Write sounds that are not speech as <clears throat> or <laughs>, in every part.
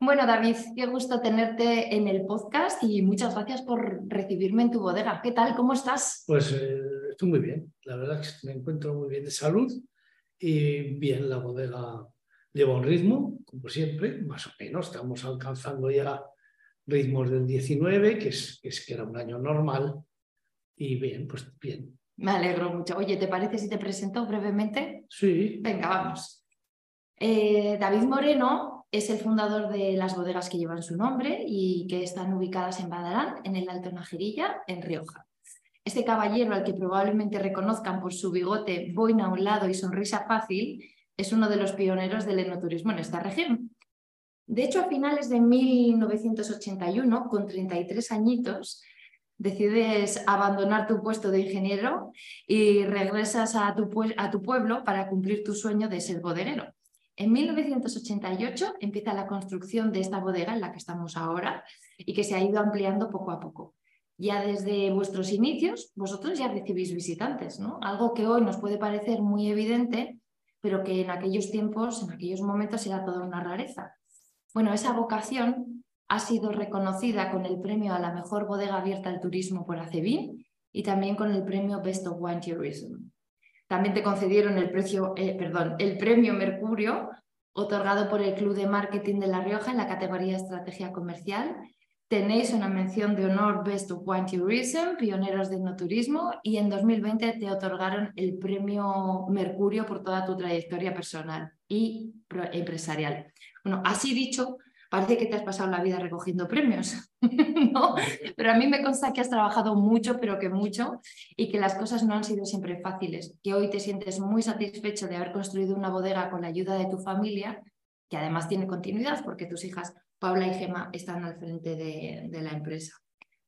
Bueno, David, qué gusto tenerte en el podcast y muchas gracias por recibirme en tu bodega. ¿Qué tal? ¿Cómo estás? Pues eh, estoy muy bien. La verdad es que me encuentro muy bien de salud y bien la bodega lleva un ritmo, como siempre, más o menos. Estamos alcanzando ya ritmos del 19, que es, es que era un año normal. Y bien, pues bien. Me alegro mucho. Oye, ¿te parece si te presento brevemente? Sí. Venga, vamos. Eh, David Moreno es el fundador de las bodegas que llevan su nombre y que están ubicadas en Badarán, en el Alto Najerilla, en Rioja. Este caballero, al que probablemente reconozcan por su bigote, boina a un lado y sonrisa fácil, es uno de los pioneros del enoturismo en esta región. De hecho, a finales de 1981, con 33 añitos, decides abandonar tu puesto de ingeniero y regresas a tu, a tu, pueblo para cumplir tu sueño de ser bodeguero. En 1988 empieza la construcción de esta bodega en la que estamos ahora y que se ha ido ampliando poco a poco. Ya desde vuestros inicios, vosotros ya recibís visitantes, ¿no? Algo que hoy nos puede parecer muy evidente, pero que en aquellos tiempos, en aquellos momentos era toda una rareza. Bueno, esa vocación ha sido reconocida con el premio a la mejor bodega abierta al turismo por ACEBIN y también con el premio Best of Wine Tourism. También te concedieron el, precio, eh, perdón, el premio Mercurio, otorgado por el Club de Marketing de La Rioja en la categoría Estrategia Comercial. Tenéis una mención de honor Best of Wine Tourism, pioneros de no turismo, y en 2020 te otorgaron el premio Mercurio por toda tu trayectoria personal y empresarial. Bueno, así dicho, parece que te has pasado la vida recogiendo premios. <laughs> Pero a mí me consta que has trabajado mucho, pero que mucho, y que las cosas no han sido siempre fáciles, que hoy te sientes muy satisfecho de haber construido una bodega con la ayuda de tu familia, que además tiene continuidad porque tus hijas Paula y Gema están al frente de, de la empresa.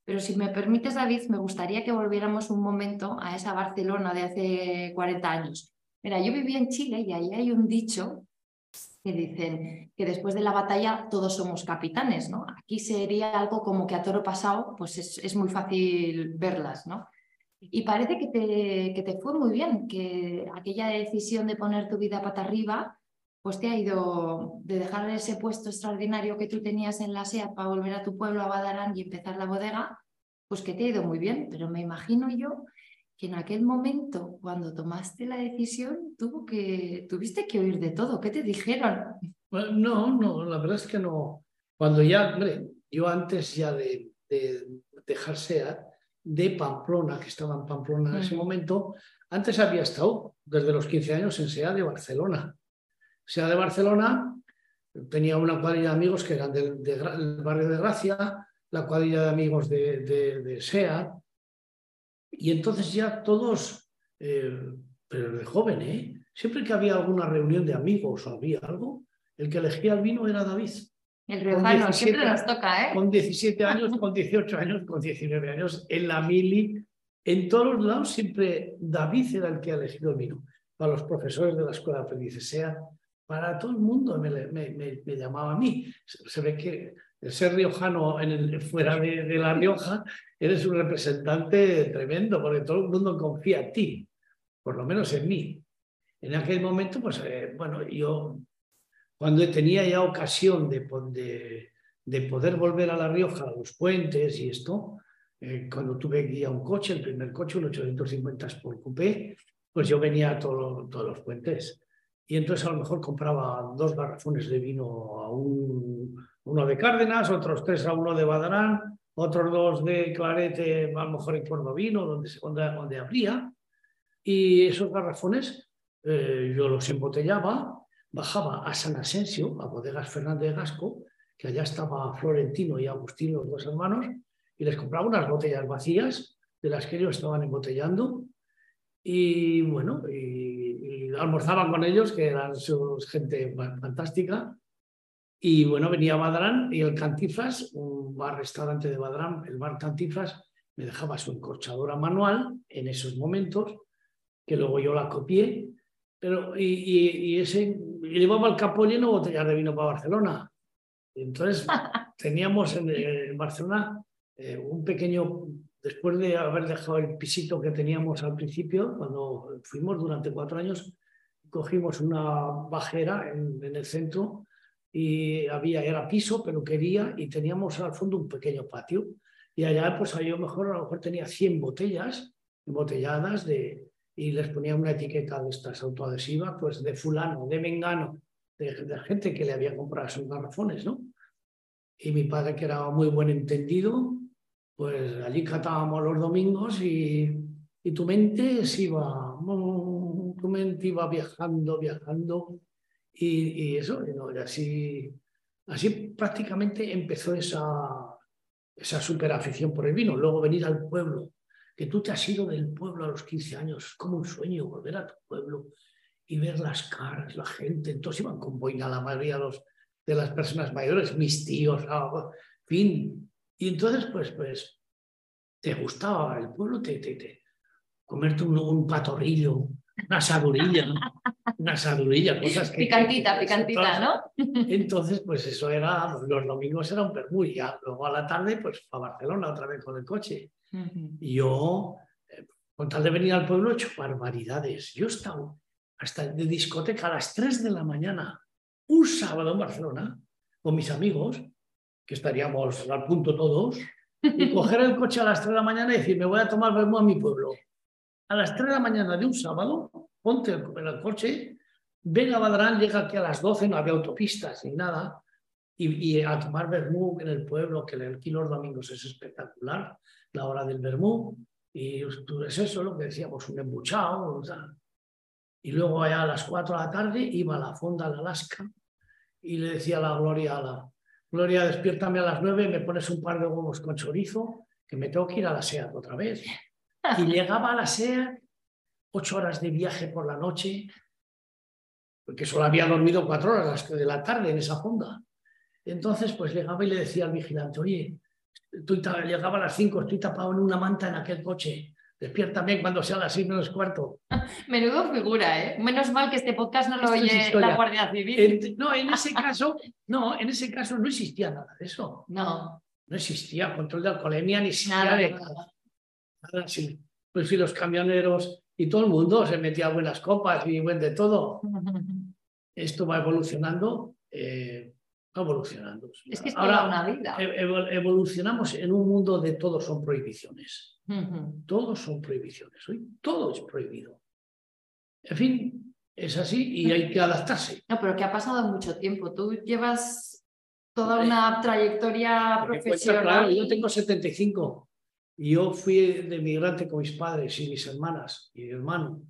Pero si me permites, David, me gustaría que volviéramos un momento a esa Barcelona de hace 40 años. Mira, yo vivía en Chile y ahí hay un dicho que dicen que después de la batalla todos somos capitanes, ¿no? Aquí sería algo como que a toro pasado, pues es, muy fácil verlas, ¿no? Y parece que te, que te fue muy bien, que aquella decisión de poner tu vida pata arriba, pues te ha ido de dejar ese puesto extraordinario que tú tenías en la SEA para volver a tu pueblo, a Badarán y empezar la bodega, pues que te ha ido muy bien, pero me imagino yo que en aquel momento, cuando tomaste la decisión, tuvo que, tuviste que oír de todo. ¿Qué te dijeron? no, no, la verdad es que no. Cuando ya, hombre, yo antes ya de, de dejar SEA, de Pamplona, que estaba en Pamplona en ese momento, antes había estado desde los 15 años en SEA de Barcelona. SEA de Barcelona tenía una cuadrilla de amigos que eran del, barrio de Gracia, la cuadrilla de amigos de, de, de SEA, y entonces ya todos, eh, pero de joven, ¿eh? siempre que había alguna reunión de amigos o había algo, el que elegía el vino era David. El riojano, siempre nos toca, ¿eh? Con 17 años, con 18 años, con 19 años, en la mili, en todos los lados siempre David era el que ha elegido el vino. Para los profesores de la escuela de aprendices, sea para todo el mundo me, me, me, llamaba a mí. Se ve que el ser riojano en el, fuera de, La Rioja, eres un representante tremendo, porque todo el mundo confía en ti, por lo menos en mí. En aquel momento, pues, eh, bueno, yo cuando tenía ya ocasión de, de, de, poder volver a La Rioja, a los puentes y esto, eh, cuando tuve guía un coche, el primer coche, un 850 por coupé, pues yo venía a todos los puentes. Y entonces a lo mejor compraba dos garrafones de vino a un uno de Cárdenas, otros tres a uno de Badarán, otros dos de Clarete, a lo mejor en Cordovino, donde, donde, donde habría. Y esos garrafones eh, yo los embotellaba, bajaba a San Asensio, a Bodegas Fernández Gasco, que allá estaba Florentino y Agustín, los dos hermanos, y les compraba unas botellas vacías de las que ellos estaban embotellando. Y bueno, y, y almorzaban con ellos, que eran su gente fantástica Y bueno, venía Badrán y el Cantiflas, un bar-restaurante de Badrán, el bar Cantiflas, me dejaba su encorchadora manual en esos momentos, que luego yo la copié, pero y, y, ese llevaba el capo lleno botellas de vino para Barcelona. Entonces <laughs> teníamos en, Barcelona eh, un pequeño, después de haber dejado el pisito que teníamos al principio, cuando fuimos durante cuatro años, cogimos una bajera en, en el centro y había, era piso, peluquería y teníamos al fondo un pequeño patio. Y allá, pues yo mejor, a lo mejor tenía 100 botellas embotelladas de, y les ponía una etiqueta de estas autoadhesivas, pues de fulano, de mengano, de, gente que le había comprado sus garrafones, ¿no? Y mi padre, que era muy buen entendido, pues allí catábamos los domingos y, y tu mente se iba, tu mente iba viajando, viajando, y, eso, y así, así prácticamente empezó esa, esa super afición por el vino. Luego venir al pueblo, que tú te has ido del pueblo a los 15 años, como un sueño volver a tu pueblo y ver las caras, la gente. Entonces iban con boina la mayoría de, las personas mayores, mis tíos, ah, fin. Y entonces, pues, pues, te gustaba el pueblo, te, te, te comerte un, un patorrillo, una asadurilla, una asadurilla, cosas que... Picantita, picantita, ¿no? <laughs> Entonces, pues eso era, los domingos era un permú luego a la tarde, pues a Barcelona otra vez con el coche. Y yo, eh, con tal de venir al pueblo, he hecho barbaridades. Yo he estado hasta de discoteca a las 3 de la mañana, un sábado en Barcelona, con mis amigos, que estaríamos al punto todos, y <laughs> coger el coche a las 3 de la mañana y decir, me voy a tomar vermú a mi pueblo a las 3 de la mañana de un sábado, ponte en el coche, ven a Badrán, llega aquí a las 12, no había autopistas ni nada, y, a tomar vermú en el pueblo, que aquí los domingos es espectacular, la hora del vermú, y es eso lo que decíamos, un embuchado, y luego allá a las 4 de la tarde iba a la fonda de Alaska y le decía a la Gloria, la Gloria, despiértame a las 9, me pones un par de huevos con chorizo, que me tengo que ir a la SEAT otra vez. Y llegaba a la SEA, ocho horas de viaje por la noche, porque solo había dormido cuatro horas de la tarde en esa fonda. Entonces, pues llegaba y le decía al vigilante, oye, estoy, llegaba a las cinco, estoy tapado en una manta en aquel coche. Despiértame cuando sea las seis menos cuarto. <laughs> Menudo figura, ¿eh? Menos mal que este podcast no lo oye la Guardia Civil. no, en ese <laughs> caso, no, en ese caso no existía nada de eso. No. No existía control de alcoholemia ni siquiera de, pues sí, los camioneros y todo el mundo se metía buenas copas y buen de todo. <laughs> Esto va evolucionando, eh, va evolucionando. Es que es Ahora, una vida. evolucionamos en un mundo de todos son prohibiciones. Todos son prohibiciones. Hoy todo es prohibido. En fin, es así y hay que adaptarse. No, pero que ha pasado mucho tiempo. Tú llevas toda una trayectoria profesional. Claro, yo tengo 75. Yo fui de migrante con mis padres y mis hermanas y mi hermano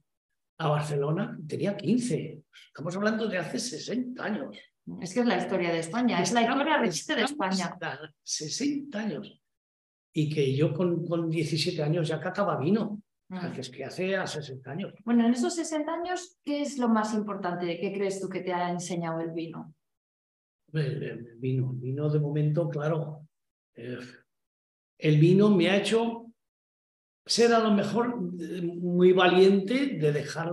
a Barcelona, tenía 15. Estamos hablando de hace 60 años. Es que es la historia de España, es la historia de España. 60 años. Y que yo con, con 17 años ya cataba vino. Ah. Es que hace a 60 años. Bueno, en esos 60 años, ¿qué es lo más importante? ¿Qué crees tú que te ha enseñado el vino? El, vino, el vino de momento, claro. Eh, el vino me ha hecho ser a lo mejor muy valiente de dejar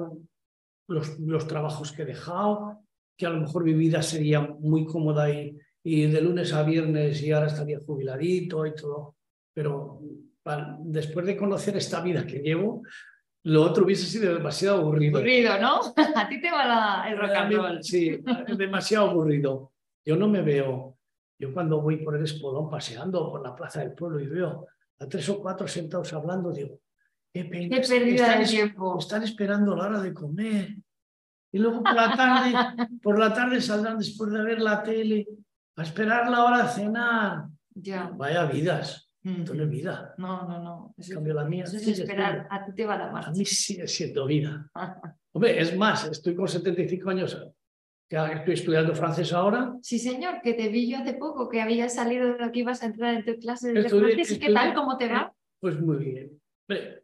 los, los trabajos que he dejado, que a lo mejor mi vida sería muy cómoda y, y de lunes a viernes y ahora estaría jubiladito y todo. Pero después de conocer esta vida que llevo, lo otro hubiese sido demasiado aburrido. Aburrido, ¿no? <laughs> A ti te va la, el rock and roll. Sí, <laughs> demasiado aburrido. Yo no me veo yo cuando voy por el Espolón paseando por la plaza del pueblo y veo a tres o cuatro sentados hablando, digo, qué pena. Pérdida de tiempo. Están esperando la hora de comer. Y luego por la tarde, <laughs> por la tarde saldrán después de ver la tele a esperar la hora de cenar. Ya. Vaya vidas. Esto no es vida. No, no, no. En cambio, la mía. es esperar. A ti te va la marcha. A mí sigue siendo vida. <laughs> Hombre, es más, estoy con 75 años estoy estudiando francés ahora. Sí, señor, que te vi yo hace poco, que habías salido de aquí, ibas a entrar en tu clase de francés. ¿Qué tal? ¿Cómo te va? Pues muy bien.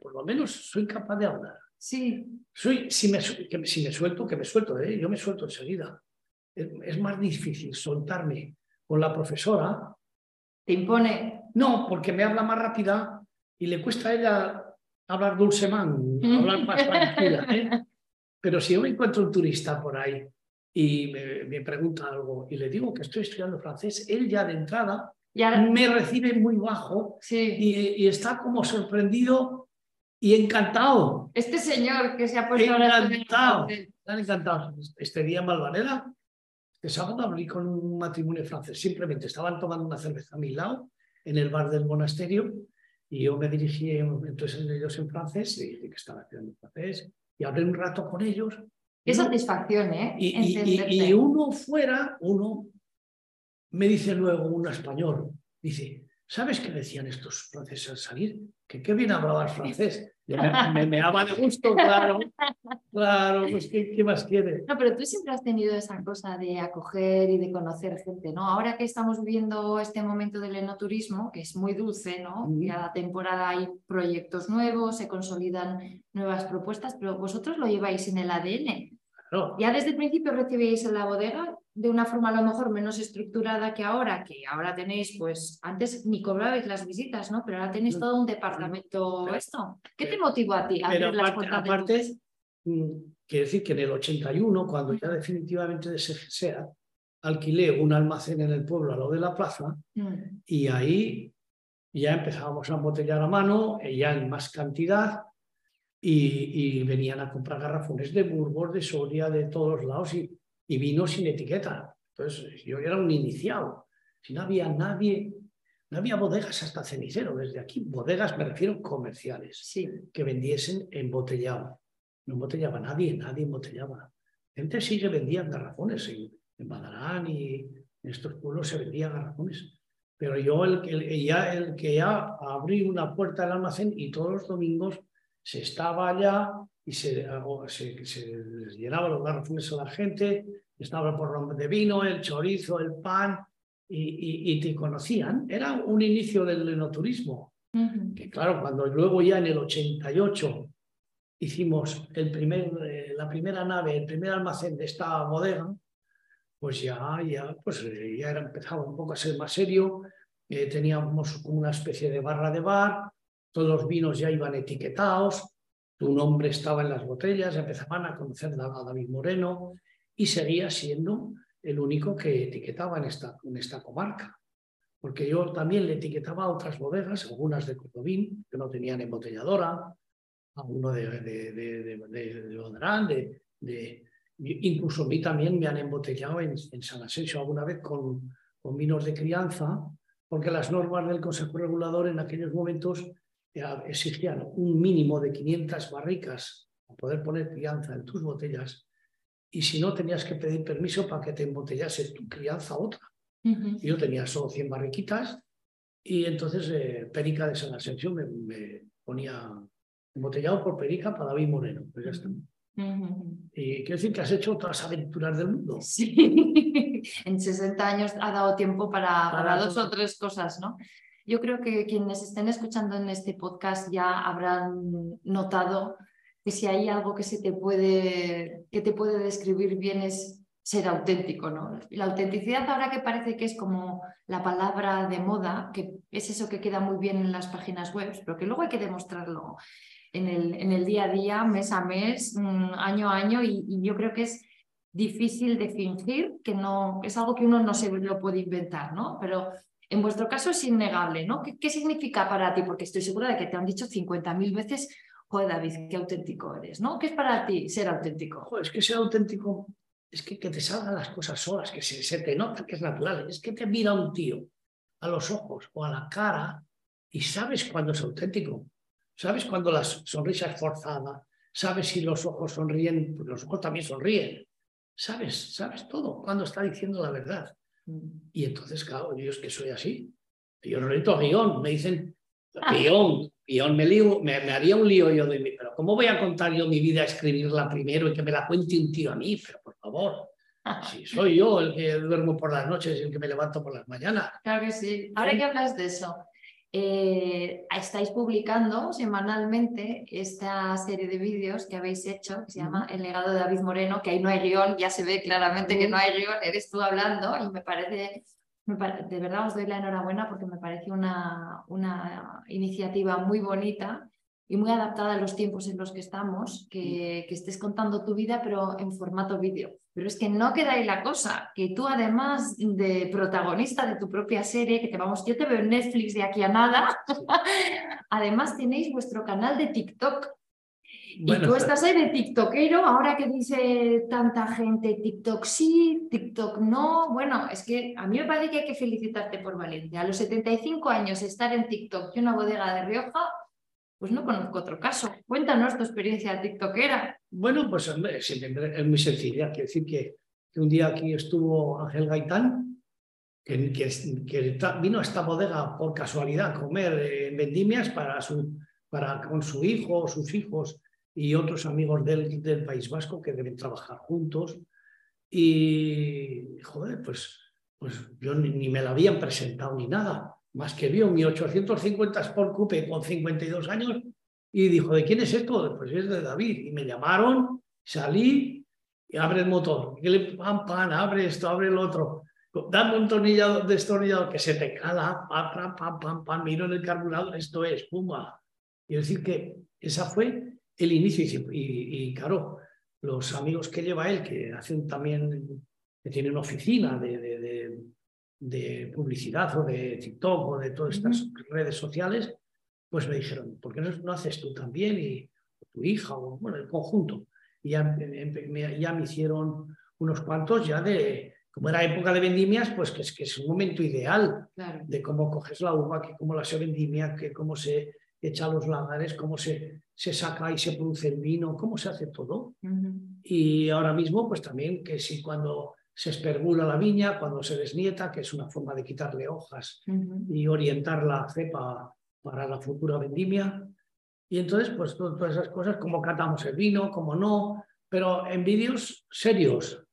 por lo menos soy capaz de hablar. Sí. Soy, si me, si me suelto, que me suelto, ¿eh? yo me suelto enseguida. es más difícil soltarme con la profesora. ¿Te impone? No, porque me habla más rápida y le cuesta a ella hablar dulcemán, hablar más tranquila. ¿eh? <laughs> Pero si yo me encuentro un turista por ahí y me, pregunta algo y le digo que estoy estudiando francés, él ya de entrada me recibe muy bajo y, está como sorprendido y encantado. Este señor que se ha puesto encantado, están encantado. Este día en Malvanera, este sábado abrí con un matrimonio francés. Simplemente estaban tomando una cerveza a mi lado en el bar del monasterio y yo me dirigí entonces ellos en francés y dije que estaba estudiando francés y hablé un rato con ellos. Qué satisfacción, ¿eh? Y, y, uno fuera, uno me dice luego un español, dice, ¿sabes qué decían estos franceses al salir? Que qué bien hablaba el francés. Me, me, ama de gusto, <laughs> claro. Claro, pues ¿qué, ¿qué, más quiere? No, pero tú siempre has tenido esa cosa de acoger y de conocer gente, ¿no? Ahora que estamos viviendo este momento del enoturismo, que es muy dulce, ¿no? Cada temporada hay proyectos nuevos, se consolidan nuevas propuestas, pero vosotros lo lleváis en el ADN. Ya desde el principio recibíais en la bodega de una forma a lo mejor menos estructurada que ahora, que ahora tenéis, pues antes ni cobrabais las visitas, ¿no? Pero ahora tenéis mm. todo un departamento esto. ¿Qué te motivó a ti a abrir las puertas aparte, mm, quiere decir que en el 81, cuando ya definitivamente sea, alquilé un almacén en el pueblo a lo de la plaza mm. y ahí ya empezábamos a embotellar a mano, ya en más cantidad, y, venían a comprar garrafones de Burgos, de Soria, de todos lados y, y vino sin etiqueta. Entonces yo era un iniciado. Si no había nadie, no había bodegas hasta cenicero desde aquí. Bodegas me refiero comerciales sí. que vendiesen embotellado. No embotellaba nadie, nadie embotellaba. Gente sí que vendían garrafones en, en Badarán y en estos pueblos se vendían garrafones. Pero yo el, el, ya, el que ya abrí una puerta del almacén y todos los domingos se estaba allá y se, se, se los garrafones a la gente, estaba por nombre de vino, el chorizo, el pan, y, y, te conocían. Era un inicio del enoturismo. Que claro, cuando luego ya en el 88 hicimos el primer, eh, la primera nave, el primer almacén de esta bodega, pues ya, ya, pues eh, ya era, empezaba un poco a ser más serio. Eh, teníamos como una especie de barra de bar, todos los vinos ya iban etiquetados, tu nombre estaba en las botellas, empezaban a conocer a David Moreno y seguía siendo el único que etiquetaba en esta, en esta comarca. Porque yo también le etiquetaba a otras bodegas, algunas de Cordobín, que no tenían embotelladora, alguno de, de, de, de, incluso a mí también me han embotellado en San Asensio alguna vez con, con vinos de crianza, porque las normas del Consejo Regulador en aquellos momentos exigían un mínimo de 500 barricas para poder poner crianza en tus botellas y si no tenías que pedir permiso para que te embotellase tu crianza otra. Yo tenía solo 100 barriquitas y entonces eh, Perica de San Asensio me, ponía embotellado por Perica para David Moreno. Pues ya está. Y quiero decir que has hecho otras aventuras del mundo. <laughs> Sí, en 60 años ha dado tiempo para, para dos o tres cosas, ¿no? Yo creo que quienes estén escuchando en este podcast ya habrán notado que si hay algo que, se te, puede, que te puede describir bien es ser auténtico, ¿no? La autenticidad ahora que parece que es como la palabra de moda, que es eso que queda muy bien en las páginas web, pero que luego hay que demostrarlo en el, en el día a día, mes a mes, mm, año a año, y, y yo creo que es difícil de fingir, que no es algo que uno no se lo puede inventar, ¿no? Pero en vuestro caso es innegable, ¿no? ¿Qué, significa para ti? Porque estoy segura de que te han dicho 50.000 veces, joder, David, qué auténtico eres, ¿no? ¿Qué es para ti ser auténtico? Joder, es que ser auténtico es que, te salgan las cosas solas, que se, te nota que es natural. Es que te mira un tío a los ojos o a la cara y sabes cuándo es auténtico. Sabes cuándo la sonrisa es forzada. Sabes si los ojos sonríen, porque los ojos también sonríen. Sabes, sabes todo cuando está diciendo la verdad. Y entonces, claro, yo es que soy así. Yo no necesito guion, me dicen guion, guion, me, lío, me, haría un lío yo de mí, pero ¿cómo voy a contar yo mi vida, escribirla primero y que me la cuente un tío a mí? Pero por favor, si soy yo el que duermo por las noches y el que me levanto por las mañanas. Claro que sí. Ahora que hablas de eso, eh, estáis publicando semanalmente esta serie de vídeos que habéis hecho, que se llama El legado de David Moreno, que ahí no hay guion, ya se ve claramente que no hay guion, eres tú hablando y me parece, de verdad os doy la enhorabuena porque me parece una, una iniciativa muy bonita y muy adaptada a los tiempos en los que estamos, que, que estés contando tu vida pero en formato vídeo. Pero es que no queda ahí la cosa, que tú además de protagonista de tu propia serie, que te vamos, yo te veo en Netflix de aquí a nada, <laughs> además tenéis vuestro canal de TikTok. y tú estás ahí de TikTokero, ahora que dice tanta gente TikTok sí, TikTok no. Bueno, es que a mí me parece que hay que felicitarte por Valencia. A los 75 años estar en TikTok y una bodega de Rioja, pues no conozco otro caso. Cuéntanos tu experiencia tiktokera. Bueno, pues es muy sencilla. Quiero decir que, un día aquí estuvo Ángel Gaitán, que, vino a esta bodega por casualidad a comer eh, vendimias para su, para, con su hijo, sus hijos y otros amigos del, del País Vasco que deben trabajar juntos. Y, joder, pues, pues yo ni me la habían presentado ni nada más que vio mi 850 Sport Coupe con 52 años y dijo, ¿de quién es esto? Pues es de David. Y me llamaron, salí y abre el motor. Y le pam, pam, abre esto, abre el otro. Dame un tornillador, destornillador que se te cala, pam, pam, pam, pam, miro en el carburador, esto es, pumba. Y decir que esa fue el inicio. Y, claro, los amigos que lleva él, que hacen también, que tienen oficina de publicidad o de TikTok o de todas estas redes sociales, pues me dijeron, ¿por qué no, haces tú también y tu hija o bueno, el conjunto? Y ya me, ya me hicieron unos cuantos ya de, como era época de vendimias, pues que es, que es un momento ideal de cómo coges la uva, que cómo la se vendimia, que cómo se echa los lagares, cómo se, se saca y se produce el vino, cómo se hace todo. Y ahora mismo, pues también que si cuando se espergula la viña cuando se desnieta, que es una forma de quitarle hojas y orientar la cepa para la futura vendimia. Y entonces, pues todas esas cosas, como catamos el vino, como no, pero en vídeos serios.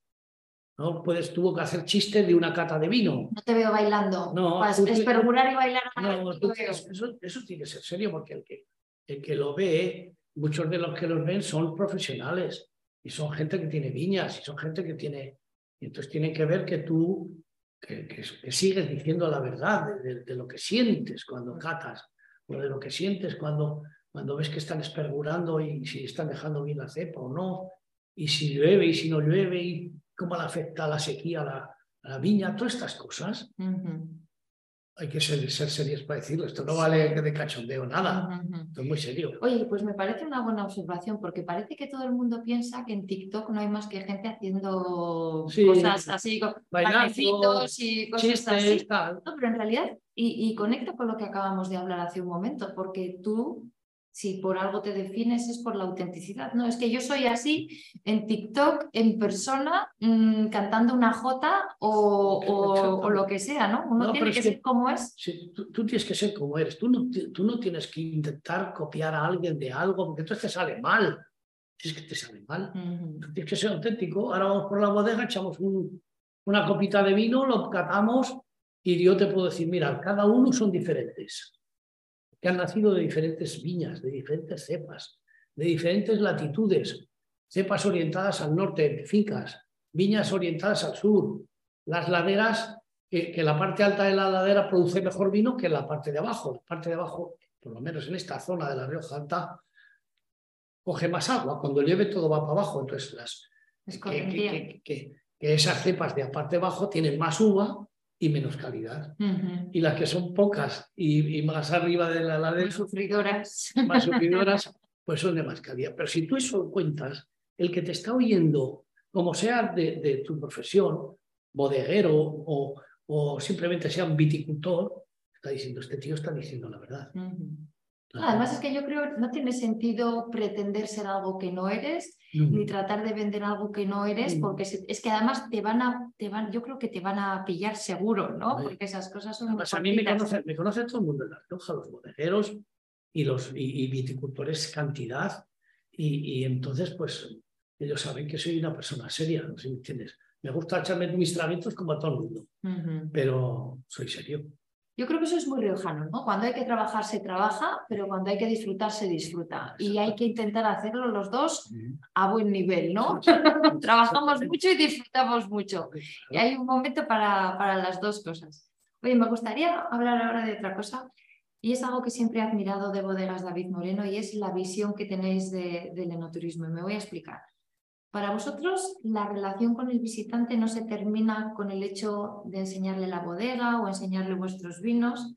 ¿no? Puedes, tuvo que hacer chistes de una cata de vino. No te veo bailando. No, espergular y bailar. No, eso, eso, tiene que ser serio porque el que, el que lo ve, muchos de los que los ven son profesionales y son gente que tiene viñas y son gente que tiene y entonces tiene que ver que tú que, sigues diciendo la verdad de, lo que sientes cuando catas, o de lo que sientes cuando, cuando ves que están espergurando y si están dejando bien la cepa o no, y si llueve y si no llueve, y cómo le afecta la sequía a la viña, todas estas cosas hay que ser, ser serios para decirlo. Esto no vale de cachondeo nada. Esto es muy serio. Oye, pues me parece una buena observación porque parece que todo el mundo piensa que en TikTok no hay más que gente haciendo cosas así, bailecitos y cosas así. No, pero en realidad, y, y conecta con lo que acabamos de hablar hace un momento, porque tú si por algo te defines es por la autenticidad. No, es que yo soy así en TikTok, en persona, mm, cantando una jota o, lo que sea, ¿no? Uno tiene que, ser como es. Tú, tienes que ser como eres. Tú no, tú no tienes que intentar copiar a alguien de algo porque entonces te sale mal. Es que te sale mal. Tú tienes que ser auténtico. Ahora vamos por la bodega, echamos una copita de vino, lo catamos y yo te puedo decir, mira, cada uno son diferentes que han nacido de diferentes viñas, de diferentes cepas, de diferentes latitudes, cepas orientadas al norte, fincas, viñas orientadas al sur, las laderas, que, la parte alta de la ladera produce mejor vino que la parte de abajo. La parte de abajo, por lo menos en esta zona de la Rioja Alta, coge más agua. Cuando llueve todo va para abajo. Entonces, las, que, que, esas cepas de la parte de abajo tienen más uva y menos calidad. Y las que son pocas y, más arriba de la ladera, más sufridoras, más sufridoras, <laughs> pues son de más calidad. Pero si tú eso cuentas, el que te está oyendo, como sea de, tu profesión, bodeguero o, o, simplemente sea un viticultor, está diciendo, este tío está diciendo la verdad. Además es que yo creo que no tiene sentido pretender ser algo que no eres, ni tratar de vender algo que no eres, porque es que además te van a, te van, yo creo que te van a pillar seguro, ¿no? Porque esas cosas son a mí me conoce, me conoce todo el mundo en La Rioja, los bodegueros y los y, viticultores cantidad, y, entonces pues ellos saben que soy una persona seria, ¿no? me entiendes? Me gusta echarme mis traguitos como a todo el mundo, pero soy serio. Yo creo que eso es muy riojano, ¿no? Cuando hay que trabajar se trabaja, pero cuando hay que disfrutar se disfruta. Y hay que intentar hacerlo los dos a buen nivel, ¿no? Trabajamos mucho y disfrutamos mucho. Y hay un momento para, para las dos cosas. Oye, me gustaría hablar ahora de otra cosa. Y es algo que siempre he admirado de Bodegas David Moreno y es la visión que tenéis de, del enoturismo. Y me voy a explicar. Para vosotros, la relación con el visitante no se termina con el hecho de enseñarle la bodega o enseñarle vuestros vinos,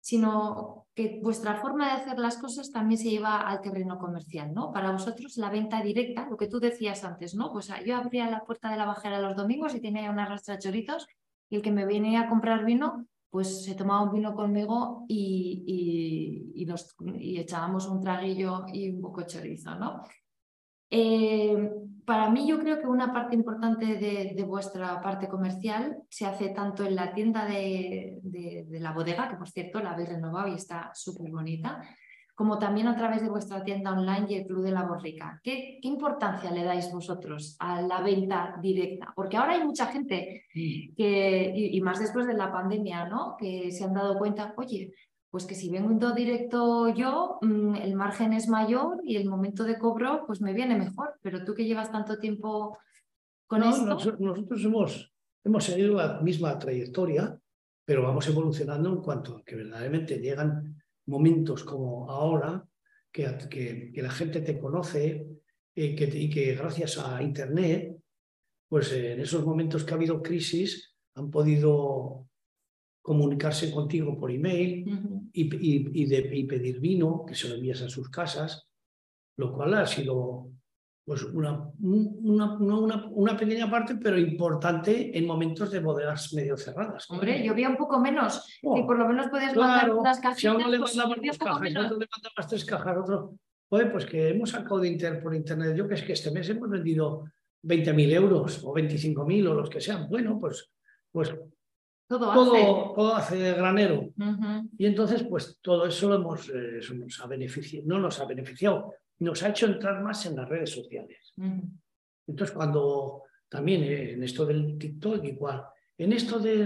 sino que vuestra forma de hacer las cosas también se lleva al terreno comercial, ¿no? Para vosotros la venta directa, lo que tú decías antes, ¿no? Pues yo abría la puerta de la bajera los domingos y tenía una rastra choritos y el que me venía a comprar vino, pues se tomaba un vino conmigo y, y echábamos un traguillo y un poco chorizo, ¿no? Eh, para mí yo creo que una parte importante de, vuestra parte comercial se hace tanto en la tienda de, la bodega, que por cierto la habéis renovado y está súper bonita, como también a través de vuestra tienda online y el Club de la Borrica. ¿Qué, importancia le dais vosotros a la venta directa? Porque ahora hay mucha gente que, y, y más después de la pandemia, ¿no? que se han dado cuenta, oye, pues que si vendo directo yo, mm, el margen es mayor y el momento de cobro pues me viene mejor. Pero tú que llevas tanto tiempo con esto... Nosotros hemos, hemos seguido la misma trayectoria, pero vamos evolucionando en cuanto a que verdaderamente llegan momentos como ahora, que, que, la gente te conoce eh, que, y que gracias a Internet, pues en esos momentos que ha habido crisis, han podido comunicarse contigo por email y, de, pedir vino, que se lo envías a sus casas, lo cual ha sido pues una, una, una, pequeña parte, pero importante en momentos de bodegas medio cerradas. Hombre, yo un poco menos y por lo menos puedes mandar unas cajas. Si a uno le mandaban dos cajas, a otro le mandabas tres cajas, otro... Oye, pues que hemos sacado de inter, por internet, yo que es que este mes hemos vendido 20.000 euros o 25.000 o los que sean. Bueno, pues, pues todo, todo, hace. granero. Y entonces, pues todo eso lo hemos, eh, nos ha beneficiado, no nos ha beneficiado, nos ha hecho entrar más en las redes sociales. Entonces, cuando también eh, en esto del TikTok, igual, en esto de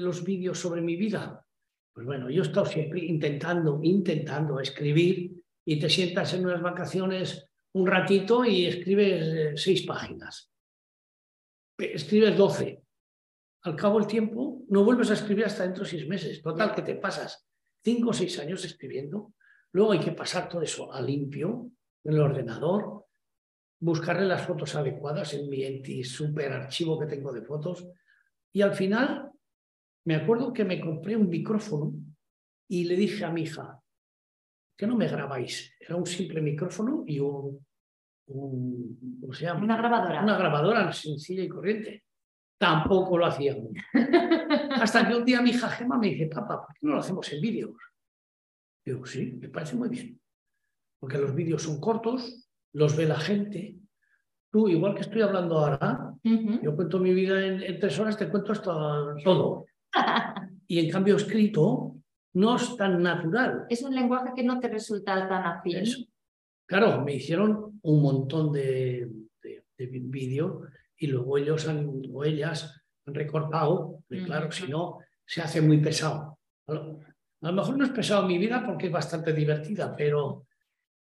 los vídeos sobre mi vida, pues bueno, yo he estado siempre intentando, intentando escribir y te sientas en unas vacaciones un ratito y escribes eh, seis páginas. Escribes doce al cabo del tiempo no vuelves a escribir hasta dentro de seis meses. Total, que te pasas cinco o seis años escribiendo. Luego hay que pasar todo eso a limpio en el ordenador, buscarle las fotos adecuadas en mi super archivo que tengo de fotos. Y al final, me acuerdo que me compré un micrófono y le dije a mi hija, que no me grabáis? Era un simple micrófono y un, un ¿cómo se llama? Una grabadora. Una grabadora sencilla y corriente tampoco lo hacíamos. <laughs> Hasta que un día mi hija Gema me dice, papá, ¿por qué no lo hacemos en vídeos? Digo, sí, me parece muy bien. Porque los vídeos son cortos, los ve la gente. Tú, igual que estoy hablando ahora, yo cuento mi vida en, tres horas, te cuento hasta todo. <laughs> y en cambio escrito no es tan natural. Es un lenguaje que no te resulta tan afín. Claro, me hicieron un montón de, de, de vídeos y luego ellos han, o ellas recortado, claro, si no, se hace muy pesado. A lo, mejor no es pesado mi vida porque es bastante divertida, pero,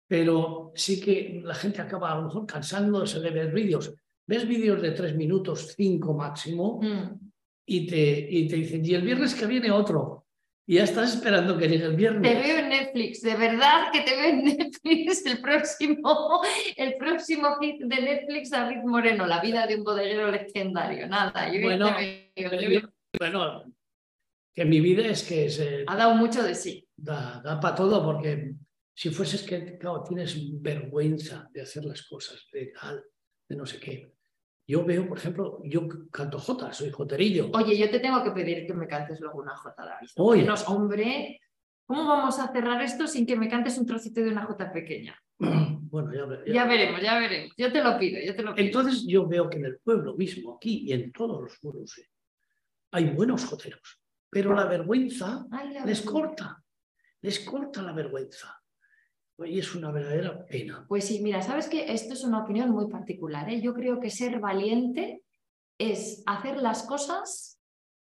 pero sí que la gente acaba a lo mejor cansándose de ver vídeos. Ves vídeos de tres minutos, cinco máximo, mm. y, te, y te dicen, y el viernes que viene otro y ya estás esperando que llegue el viernes. Te veo en Netflix, de verdad que te veo en Netflix el próximo, el próximo hit de Netflix, David Moreno, la vida de un bodeguero legendario. Nada, yo bueno, bueno, que mi vida es que se, ha dado mucho de sí. Da, da para todo, porque si fueses que, claro, tienes vergüenza de hacer las cosas, de tal, de no sé qué. Yo veo, por ejemplo, yo canto jota, soy joterillo. Oye, yo te tengo que pedir que me cantes luego una jota, David. Oye. hombre, ¿cómo vamos a cerrar esto sin que me cantes un trocito de una jota pequeña? <clears throat> Bueno, ya, ya, veremos, ya veremos. Yo te lo pido, yo te lo pido. Entonces yo veo que en el pueblo mismo, aquí y en todos los pueblos, eh, hay buenos joteros, pero la vergüenza les corta, les corta la vergüenza. Y es una verdadera pena. Pues sí, mira, sabes que esto es una opinión muy particular. ¿eh? Yo creo que ser valiente es hacer las cosas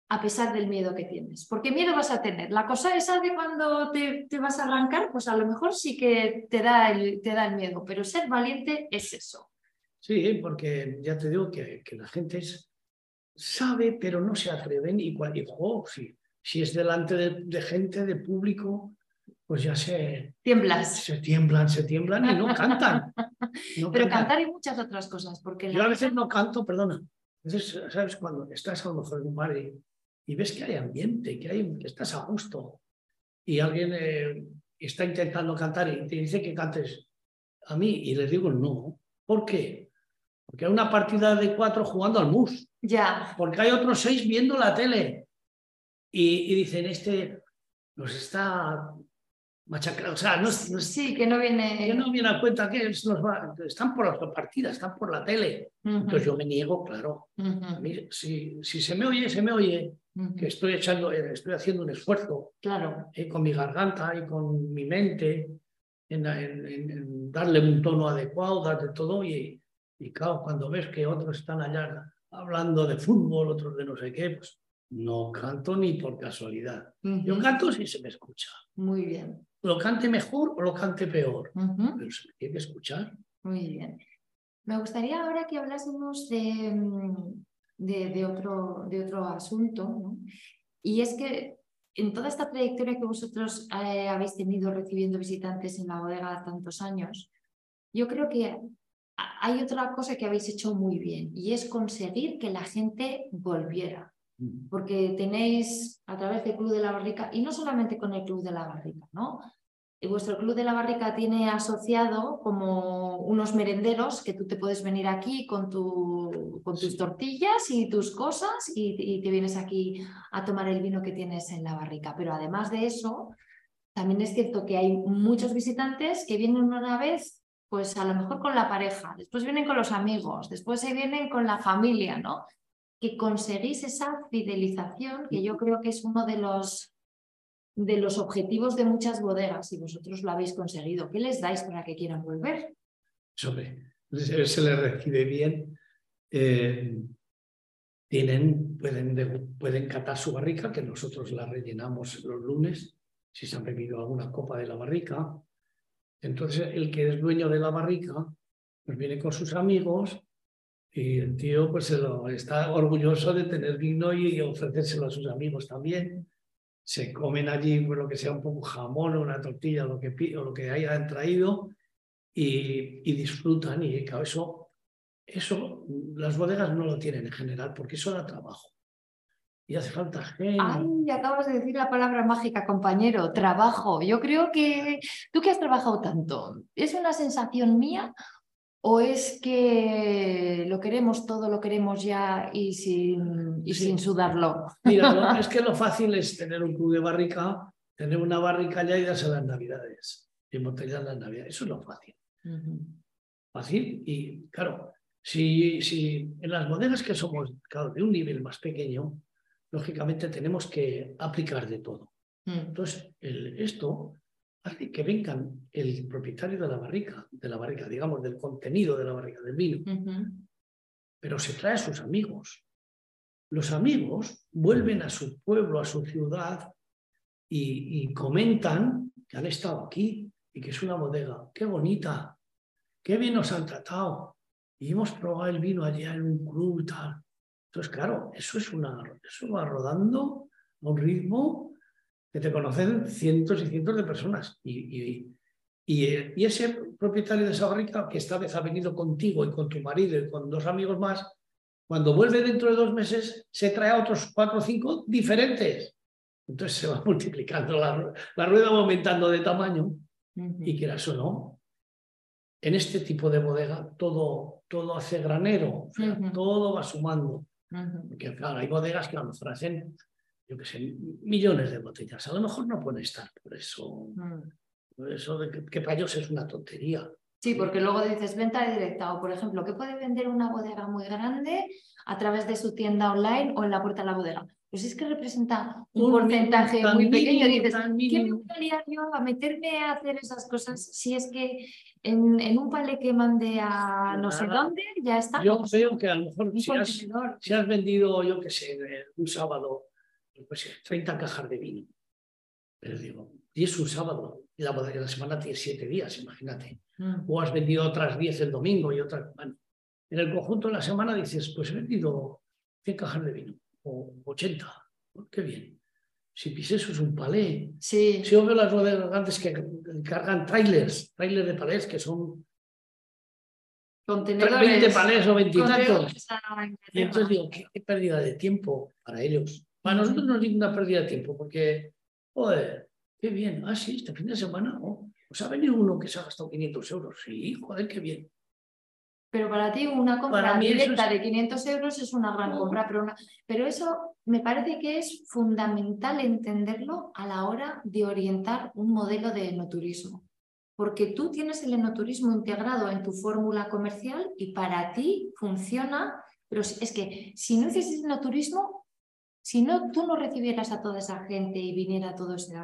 a pesar del miedo que tienes. Porque miedo vas a tener. La cosa esa de cuando te, te vas a arrancar, pues a lo mejor sí que te da, el, te da el miedo, pero ser valiente es eso. Sí, porque ya te digo que, que la gente es, sabe, pero no se atreven y, cual, y oh, si, si es delante de, de, gente, de público, pues ya se... Tiemblas. Se tiemblan, se tiemblan y no cantan. <laughs> No pero cantan. cantar y muchas otras cosas. Porque Yo a veces no canto, perdona. Entonces, ¿sabes? Cuando estás a lo mejor en un bar y, y ves que hay ambiente, que, hay, que estás a gusto y alguien eh, está intentando cantar y te dice que cantes a mí y les digo no. ¿Por qué? Porque hay una partida de cuatro jugando al mus. Ya. Porque hay otros seis viendo la tele. Y, y dicen, este nos está machacrando. O sea, no, no, sí, que no viene. Que no viene a cuenta que nos va, están por la partida, están por la tele. Uh -huh. Entonces yo me niego, claro. Uh -huh. mí, si, si, se me oye, se me oye uh -huh. que estoy echando, estoy haciendo un esfuerzo. Claro. Eh, con mi garganta y con mi mente en, en, en, darle un tono adecuado, darle todo. Y, y claro, cuando ves que otros están allá hablando de fútbol, otros de no sé qué, pues no canto ni por casualidad. Uh -huh. Yo canto si se me escucha. Muy bien. Lo cante mejor o lo cante peor, uh -huh. pero se me tiene que escuchar. Muy bien. Me gustaría ahora que hablásemos de, de, de otro, de otro asunto, ¿no? y es que en toda esta trayectoria que vosotros eh, habéis tenido recibiendo visitantes en la bodega tantos años, yo creo que hay otra cosa que habéis hecho muy bien y es conseguir que la gente volviera porque tenéis a través del Club de la Barrica, y no solamente con el Club de la Barrica, ¿no? Y vuestro Club de la Barrica tiene asociado como unos merenderos que tú te puedes venir aquí con, tu, con tus tortillas y tus cosas y, y te vienes aquí a tomar el vino que tienes en la barrica. Pero además de eso, también es cierto que hay muchos visitantes que vienen una vez, pues a lo mejor con la pareja, después vienen con los amigos, después se vienen con la familia, ¿no? Que conseguís esa fidelización, que yo creo que es uno de los, de los objetivos de muchas bodegas y vosotros lo habéis conseguido. ¿Qué les dais para que quieran volver? Sobre, se les recibe bien. Eh, tienen, pueden, pueden catar su barrica, que nosotros la rellenamos los lunes, si se han bebido alguna copa de la barrica. Entonces, el que es dueño de la barrica, pues viene con sus amigos y el tío pues se lo, está orgulloso de tener vino y ofrecérselo a sus amigos también. Se comen allí pues, lo que sea un poco jamón o una tortilla lo que, o lo que hayan traído y, y disfrutan. Y claro, eso, eso las bodegas no lo tienen en general porque eso da trabajo. Y hace falta gente. Ay, acabas de decir la palabra mágica, compañero, trabajo. Yo creo que tú que has trabajado tanto, ¿es una sensación mía ¿O es que lo queremos todo, lo queremos ya y sin, y sí. sin sudarlo? Mira, no, <laughs> es que lo fácil es tener un club de barrica, tener una barrica ya y darse las navidades, y embotellar las navidades. Eso es lo fácil. Uh -huh. Fácil y claro, si, si en las bodegas que somos claro, de un nivel más pequeño, lógicamente tenemos que aplicar de todo. Uh -huh. Entonces, el, esto hace que vengan el propietario de la barrica, de la barrica, digamos, del contenido de la barrica, del vino, uh -huh. pero se trae a sus amigos. Los amigos vuelven a su pueblo, a su ciudad y, y comentan que han estado aquí y que es una bodega. ¡Qué bonita! ¡Qué bien nos han tratado! Y hemos probado el vino allá en un club y tal. Entonces, claro, eso, es una, eso va rodando a un ritmo que te conocen cientos y cientos de personas. Y, y, y, y, ese propietario de esa barrica, que esta vez ha venido contigo y con tu marido y con dos amigos más, cuando vuelve dentro de dos meses, se trae a otros cuatro o cinco diferentes. Entonces se va <laughs> multiplicando, la, la rueda va aumentando de tamaño. Uh -huh. Y quieras o no, en este tipo de bodega todo, todo hace granero, o sea, uh -huh. todo va sumando. Uh -huh. Porque claro, hay bodegas que a lo mejor hacen yo qué sé, millones de botellas. A lo mejor no pueden estar por eso. Mm. Por eso de que, que, para ellos es una tontería. Sí, porque luego dices venta directa o, por ejemplo, ¿qué puede vender una bodega muy grande a través de su tienda online o en la puerta de la bodega? Pues es que representa un, un porcentaje muy pequeño. Mínimo, dices, ¿qué me voy a liar yo a meterme a hacer esas cosas si es que en, en un palé que mande a no sé dónde ya está? Yo creo que a lo mejor si has, si has, vendido, yo qué sé, un sábado pues 30 cajas de vino. Pero digo, y es un sábado, y la, la semana tiene siete días, imagínate. Mm. O has vendido otras 10 el domingo y otras. Bueno, en el conjunto de la semana dices, pues he vendido 100 cajas de vino, o 80. Oh, qué bien. Si pises eso es un palé. Sí. Si yo veo las bodegas grandes que cargan trailers, trailers de palés que son Contenedores. 20 palés o 20 y tantos. Y entonces digo, ¿qué, qué pérdida de tiempo para ellos. Para nosotros no es ninguna pérdida de tiempo, porque, joder, qué bien. Ah, sí, este fin de semana, oh, pues ha venido uno que se ha gastado 500 euros. Sí, joder, qué bien. Pero para ti una compra directa es- de 500 euros es una gran compra, pero, una- pero eso me parece que es fundamental entenderlo a la hora de orientar un modelo de enoturismo. Porque tú tienes el enoturismo integrado en tu fórmula comercial y para ti funciona, pero es es que si no hicieses enoturismo, si no, tú no recibieras a toda esa gente y viniera todo ese,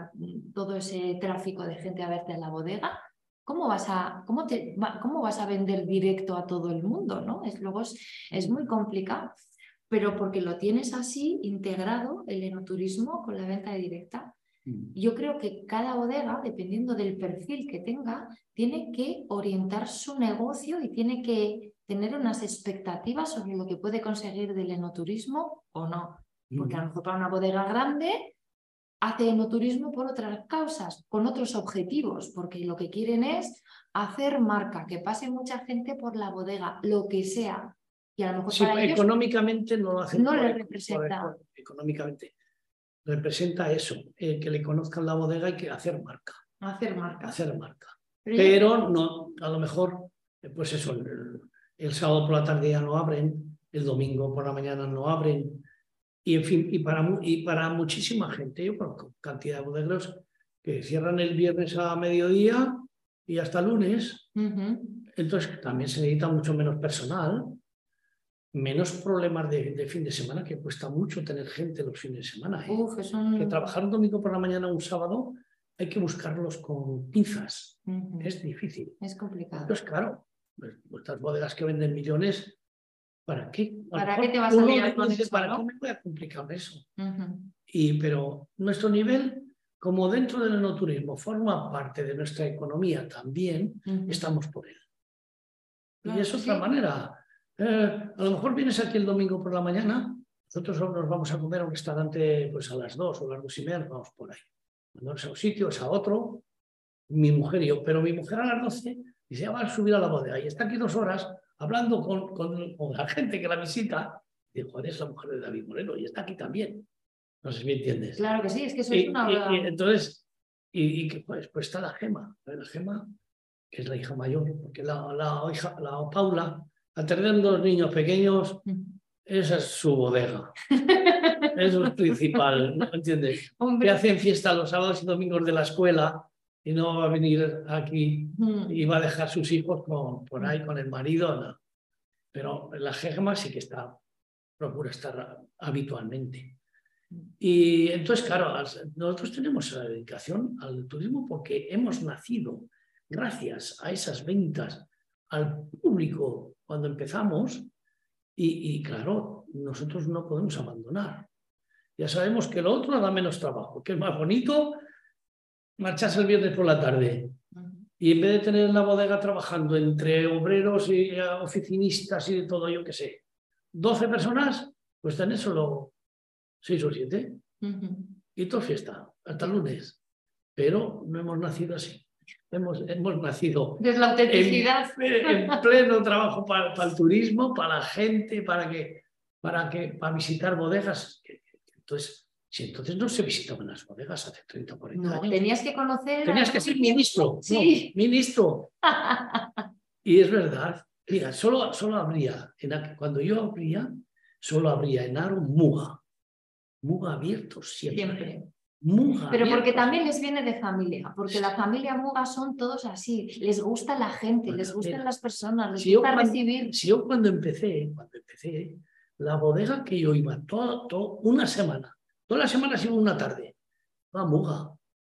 todo ese tráfico de gente a verte en la bodega, ¿cómo vas a, cómo te, cómo vas a vender directo a todo el mundo? ¿no? Es, luego es, es muy complicado, pero porque lo tienes así integrado el enoturismo con la venta directa. Yo creo que cada bodega, dependiendo del perfil que tenga, tiene que orientar su negocio y tiene que tener unas expectativas sobre lo que puede conseguir del enoturismo o no. Porque a lo mejor para una bodega grande hace enoturismo por otras causas, con otros objetivos, porque lo que quieren es hacer marca, que pase mucha gente por la bodega, lo que sea. Y a lo mejor Sí, para ellos económicamente no lo hacen. no les representa. por- económicamente. Representa eso, eh, que le conozcan la bodega y que hacer marca. hacer marca. Hacer marca. Pero no, a lo mejor, eh, pues eso, el, el sábado por la tarde ya no abren, el domingo por la mañana no abren. Y en fin, y para, mu- y para muchísima gente, yo conozco cantidad de bodegueros que cierran el viernes a mediodía y hasta lunes. Ujú. Entonces también se necesita mucho menos personal, menos problemas de, de fin de semana, que cuesta mucho tener gente los fines de semana. ¿eh? Uf, es un... Que trabajar un domingo por la mañana o un sábado hay que buscarlos con pinzas. Es difícil. Es complicado. Entonces, claro, pues, vuestras bodegas que venden millones, ¿para qué? A ¿Para qué te vas a liar con dice, eso, ¿Para no? qué me voy a complicar eso? Ujú. Y, pero nuestro nivel, como dentro del enoturismo forma parte de nuestra economía también, Ujú. estamos por él. Claro y es otra sí. manera. Eh, a lo mejor vienes aquí el domingo por la mañana, nosotros nos vamos a comer a un restaurante pues a las dos o las dos y media, vamos por ahí. No es a un sitio, es a otro, mi mujer y yo. Pero mi mujer a las doce dice, ya va a subir a la bodega y está aquí dos horas hablando con, con, con la gente que la visita. Joder, es la mujer de David Moreno y está aquí también. No sé si me entiendes. Claro que sí, es que eso Y, es una... y- y entonces, y, que pues, pues está la Gema, la Gema, que es la hija mayor, porque la, la hija, la Paula, al tener dos niños pequeños, Ujú. esa es su bodega. Eso <laughs> es principal, ¿no entiendes? Que hacen fiesta los sábados y domingos de la escuela y no va a venir aquí ujú. y va a dejar sus hijos con, por ahí con el marido. no. Pero la Gema sí que está, procura estar habitualmente. Y entonces, claro, nosotros tenemos la dedicación al turismo porque hemos nacido gracias a esas ventas al público cuando empezamos y, y, claro, nosotros no podemos abandonar. Ya sabemos que lo otro da menos trabajo, que es más bonito marcharse el viernes por la tarde y en vez de tener la bodega trabajando entre obreros y eh, oficinistas y de todo, yo qué sé, 12 personas, pues tener solo 6 o 7 Ujú. y todo fiesta, hasta el lunes. Pero no hemos nacido así. Hemos, hemos nacido Desde la autenticidad. en, en pleno trabajo para, para el turismo, para la gente, para que, para que, para visitar bodegas. Entonces, si entonces no se visitaban las bodegas hace 30 o 40 No, años. tenías que conocer... Tenías que ser ministro. no, Sí. ministro. <laughs> Y es verdad. Mira, solo, solo habría, en cuando yo abría, solo habría en Aro Muga. Muga abierto siempre. Siempre. Muga Pero porque también les viene de familia, porque la familia Muga son todos así, les gusta la gente, Bueno, les gustan mira, las personas, les si gusta cuando- recibir. Si yo cuando empecé, cuando empecé, la bodega que yo iba todo, todo, una semana, todas las semanas iba una tarde, iba a Muga,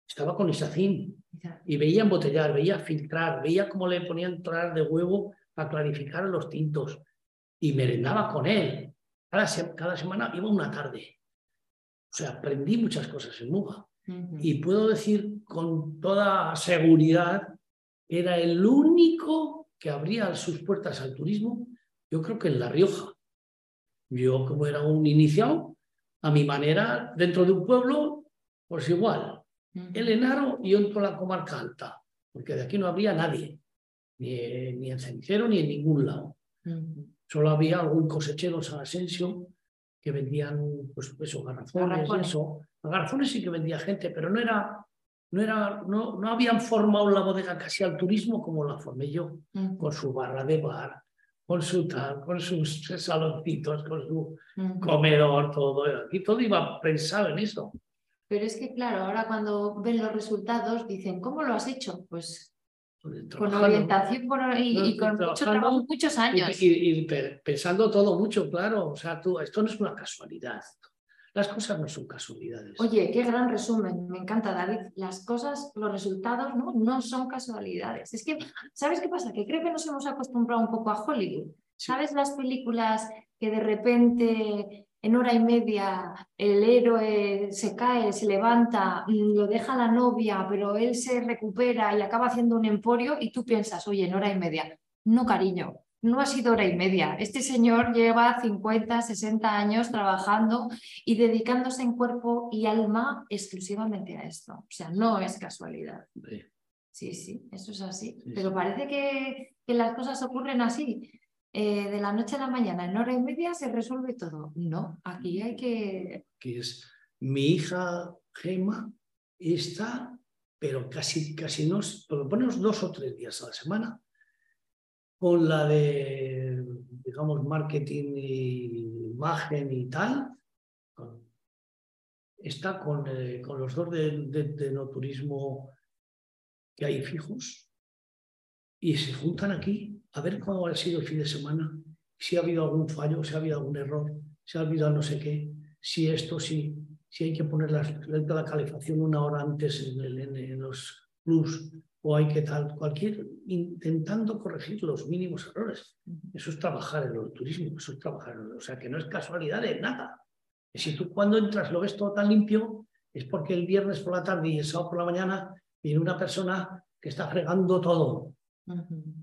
estaba con Isacín y veía embotellar, veía filtrar, veía cómo le ponían claras de huevo para clarificar los tintos y merendaba con él. Cada, se- cada semana iba una tarde. O sea, aprendí muchas cosas en Muga. Y puedo decir con toda seguridad, era el único que abría sus puertas al turismo, yo creo que en La Rioja. Yo como era un iniciado, a mi manera, dentro de un pueblo, pues igual. El Enaro y yo la comarca alta, porque de aquí no había nadie, ni, ni en Cenicero ni en ningún lado. Solo había algún cosechero en San Asensio que vendían, pues eso, garrafones, eso. Garrafones sí que vendía gente, pero no era, no era, no, no habían formado la bodega casi al turismo como la formé yo, con su barra de bar, con su con sus saloncitos, con su comedor, todo. Y todo iba pensado en eso. Pero es que, claro, ahora cuando ven los resultados dicen, ¿cómo lo has hecho? Pues con orientación y, con mucho trabajo, muchos años. Y, pensando todo mucho, claro. O sea, tú, esto no es una casualidad. Las cosas no son casualidades. Oye, qué gran resumen. Me encanta, David. Las cosas, los resultados no, no son casualidades. Es que, ¿sabes qué pasa? Que creo que nos hemos acostumbrado un poco a Hollywood. ¿Sabes las películas que de repente en hora y media el héroe se cae, se levanta, mm, lo deja la novia, pero él se recupera y acaba haciendo un emporio y tú piensas, oye, en hora y media. No, cariño, no ha sido hora y media. Este señor lleva 50, 60 años trabajando y dedicándose en cuerpo y alma exclusivamente a esto. O sea, no es casualidad. Sí, sí, eso es así. Pero parece que, que las cosas ocurren así. Eh, de la noche a la mañana, en hora y media se resuelve todo. No, aquí hay que... Que es mi hija Gema está, pero casi, casi no, por lo menos dos o tres días a la semana, con la de, digamos, marketing y imagen y tal, está con, eh, con, los dos de, de no turismo que hay fijos y se juntan aquí a ver cómo ha sido el fin de semana, si ha habido algún fallo, si ha habido algún error, si ha habido no sé qué, si esto, si, si hay que poner la, la calefacción una hora antes en, los plus o hay que tal, cualquier, intentando corregir los mínimos errores. Eso es trabajar en el turismo, eso es trabajar, o sea que no es casualidad de nada. Si tú cuando entras lo ves todo tan limpio, es porque el viernes por la tarde y el sábado por la mañana viene una persona que está fregando todo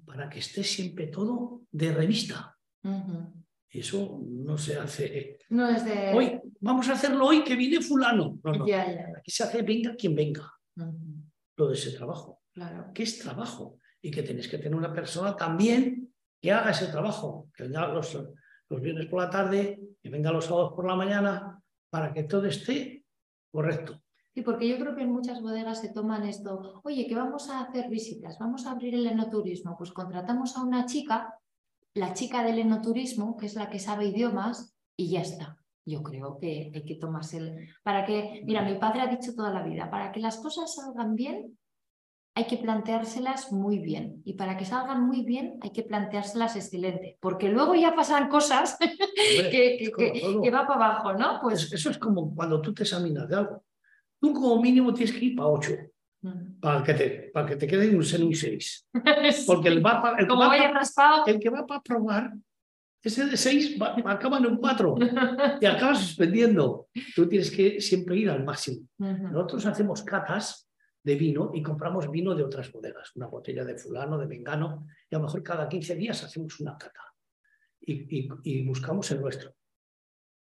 para que esté siempre todo de revista. Eso no se hace. No es de... Hoy, vamos a hacerlo hoy que viene fulano. Aquí se hace venga quien venga. Lo de ese trabajo. Claro. ¿Qué es trabajo? Y que tenéis que tener una persona también que haga ese trabajo. Que venga los, los viernes por la tarde, que venga los sábados por la mañana, para que todo esté correcto. Sí, porque yo creo que en muchas bodegas se toman esto, oye, que vamos a hacer visitas, vamos a abrir el enoturismo, pues contratamos a una chica, la chica del enoturismo, que es la que sabe idiomas, y ya está. Yo creo que hay que tomarse el... Para que, mira, mi padre ha dicho toda la vida, para que las cosas salgan bien, hay que planteárselas muy bien. Y para que salgan muy bien, hay que planteárselas excelente. Porque luego ya pasan cosas <laughs> que, que, va para abajo, ¿no? Pues... Eso es como cuando tú te examinas de algo tú como mínimo tienes que ir para 8. Para que, te, para que te quede un 6. <laughs> Porque el, va el, como que va el que va para probar, ese de 6 acaba en un 4 y acabas suspendiendo. Tú tienes que siempre ir al máximo. <laughs> Nosotros hacemos catas de vino y compramos vino de otras bodegas, una botella de fulano, de vengano, y a lo mejor cada 15 días hacemos una cata y, y, y buscamos el nuestro.